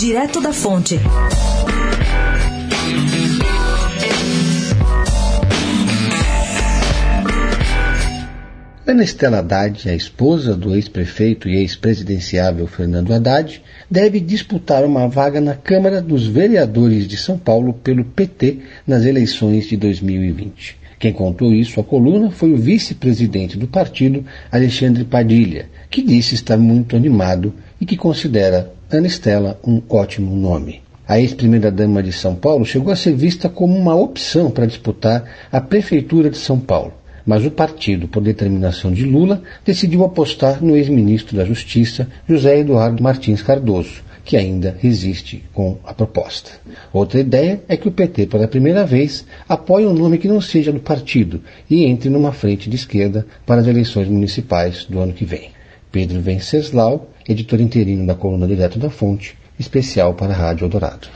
Direto da Fonte. Ana Estela Haddad, a esposa do ex-prefeito e ex-presidenciável Fernando Haddad, deve disputar uma vaga na Câmara dos Vereadores de São Paulo pelo PT nas eleições de 2020. Quem contou isso à coluna foi o vice-presidente do partido, Alexandre Padilha, que disse estar muito animado e que considera Ana Estela um ótimo nome. A ex-primeira-dama de São Paulo chegou a ser vista como uma opção para disputar a Prefeitura de São Paulo mas o partido, por determinação de Lula, decidiu apostar no ex-ministro da Justiça, José Eduardo Martins Cardoso, que ainda resiste com a proposta. Outra ideia é que o PT, pela primeira vez, apoie um nome que não seja do partido e entre numa frente de esquerda para as eleições municipais do ano que vem. Pedro Venceslau, editor interino da coluna Direto da Fonte, especial para a Rádio Eldorado.